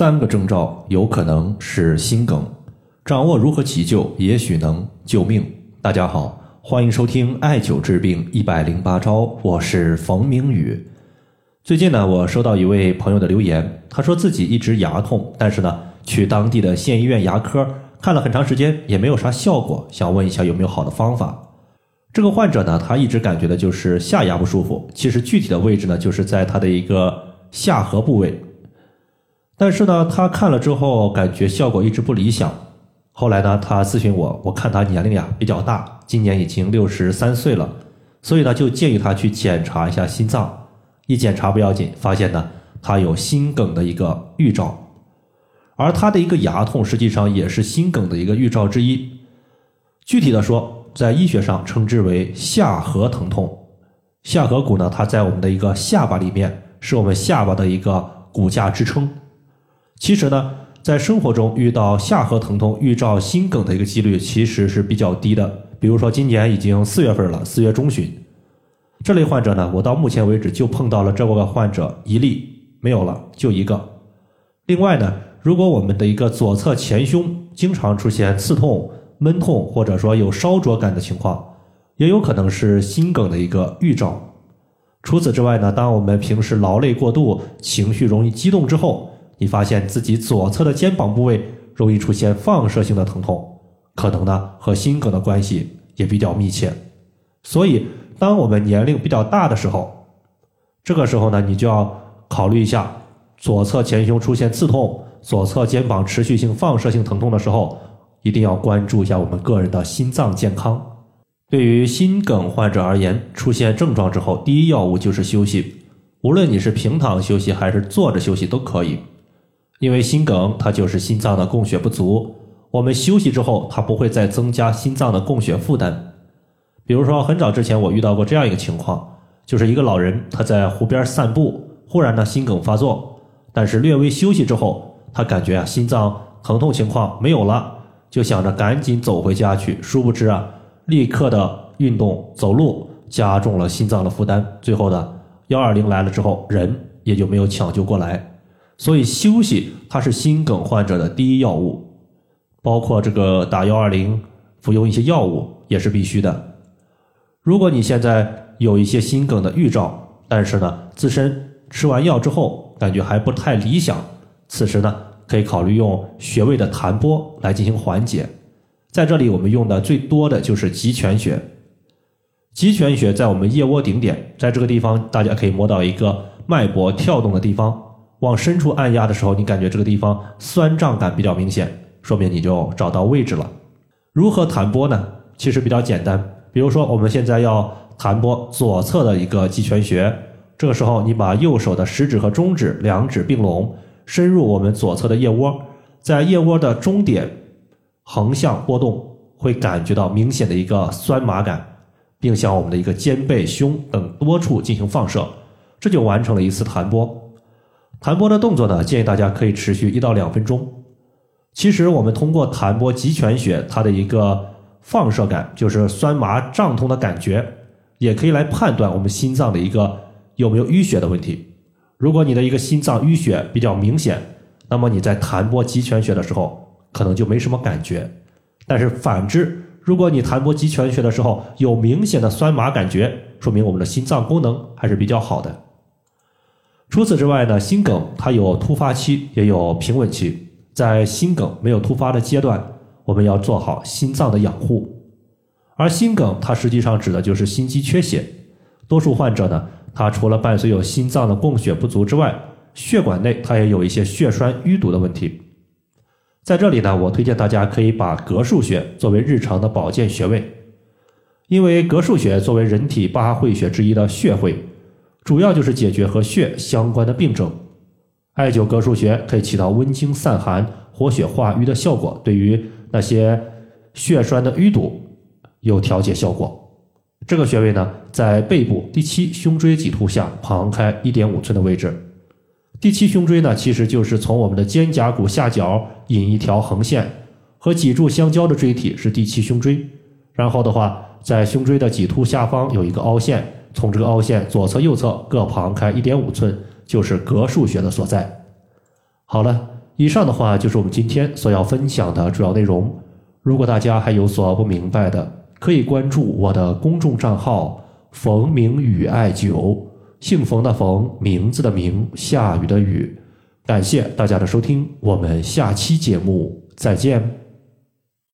三个征兆有可能是心梗，掌握如何急救，也许能救命。大家好，欢迎收听艾灸治病一百零八招，我是冯明宇。最近呢，我收到一位朋友的留言，他说自己一直牙痛，但是呢，去当地的县医院牙科看了很长时间，也没有啥效果，想问一下有没有好的方法。这个患者呢，他一直感觉的就是下牙不舒服，其实具体的位置呢，就是在他的一个下颌部位。但是呢，他看了之后感觉效果一直不理想。后来呢，他咨询我，我看他年龄呀比较大，今年已经六十三岁了，所以呢就建议他去检查一下心脏。一检查不要紧，发现呢他有心梗的一个预兆，而他的一个牙痛实际上也是心梗的一个预兆之一。具体的说，在医学上称之为下颌疼痛。下颌骨呢，它在我们的一个下巴里面，是我们下巴的一个骨架支撑。其实呢，在生活中遇到下颌疼痛预兆心梗的一个几率其实是比较低的。比如说今年已经四月份了，四月中旬，这类患者呢，我到目前为止就碰到了这么个患者一例，没有了，就一个。另外呢，如果我们的一个左侧前胸经常出现刺痛、闷痛，或者说有烧灼感的情况，也有可能是心梗的一个预兆。除此之外呢，当我们平时劳累过度、情绪容易激动之后，你发现自己左侧的肩膀部位容易出现放射性的疼痛，可能呢和心梗的关系也比较密切。所以，当我们年龄比较大的时候，这个时候呢，你就要考虑一下左侧前胸出现刺痛、左侧肩膀持续性放射性疼痛的时候，一定要关注一下我们个人的心脏健康。对于心梗患者而言，出现症状之后，第一要务就是休息，无论你是平躺休息还是坐着休息都可以。因为心梗，它就是心脏的供血不足。我们休息之后，它不会再增加心脏的供血负担。比如说，很早之前我遇到过这样一个情况，就是一个老人他在湖边散步，忽然呢心梗发作，但是略微休息之后，他感觉啊心脏疼痛情况没有了，就想着赶紧走回家去。殊不知啊，立刻的运动走路加重了心脏的负担，最后呢幺二零来了之后，人也就没有抢救过来。所以休息它是心梗患者的第一要务，包括这个打幺二零、服用一些药物也是必须的。如果你现在有一些心梗的预兆，但是呢自身吃完药之后感觉还不太理想，此时呢可以考虑用穴位的弹拨来进行缓解。在这里我们用的最多的就是极泉穴。极泉穴在我们腋窝顶点，在这个地方大家可以摸到一个脉搏跳动的地方。往深处按压的时候，你感觉这个地方酸胀感比较明显，说明你就找到位置了。如何弹拨呢？其实比较简单。比如说，我们现在要弹拨左侧的一个极泉穴，这个时候你把右手的食指和中指两指并拢，深入我们左侧的腋窝，在腋窝的中点横向拨动，会感觉到明显的一个酸麻感，并向我们的一个肩背、胸等多处进行放射，这就完成了一次弹拨。弹拨的动作呢，建议大家可以持续一到两分钟。其实我们通过弹拨极泉穴，它的一个放射感，就是酸麻胀痛的感觉，也可以来判断我们心脏的一个有没有淤血的问题。如果你的一个心脏淤血比较明显，那么你在弹拨极泉穴的时候，可能就没什么感觉。但是反之，如果你弹拨极泉穴的时候有明显的酸麻感觉，说明我们的心脏功能还是比较好的。除此之外呢，心梗它有突发期，也有平稳期。在心梗没有突发的阶段，我们要做好心脏的养护。而心梗它实际上指的就是心肌缺血。多数患者呢，他除了伴随有心脏的供血不足之外，血管内它也有一些血栓淤堵的问题。在这里呢，我推荐大家可以把膈腧穴作为日常的保健穴位，因为膈腧穴作为人体八会穴之一的穴会。主要就是解决和血相关的病症，艾灸膈腧穴可以起到温经散寒、活血化瘀的效果，对于那些血栓的淤堵有调节效果。这个穴位呢，在背部第七胸椎棘突下旁开一点五寸的位置。第七胸椎呢，其实就是从我们的肩胛骨下角引一条横线，和脊柱相交的椎体是第七胸椎。然后的话，在胸椎的棘突下方有一个凹陷。从这个凹陷左侧、右侧各旁开一点五寸，就是膈腧穴的所在。好了，以上的话就是我们今天所要分享的主要内容。如果大家还有所不明白的，可以关注我的公众账号“冯明宇艾灸”，姓冯的冯，名字的名，下雨的雨。感谢大家的收听，我们下期节目再见。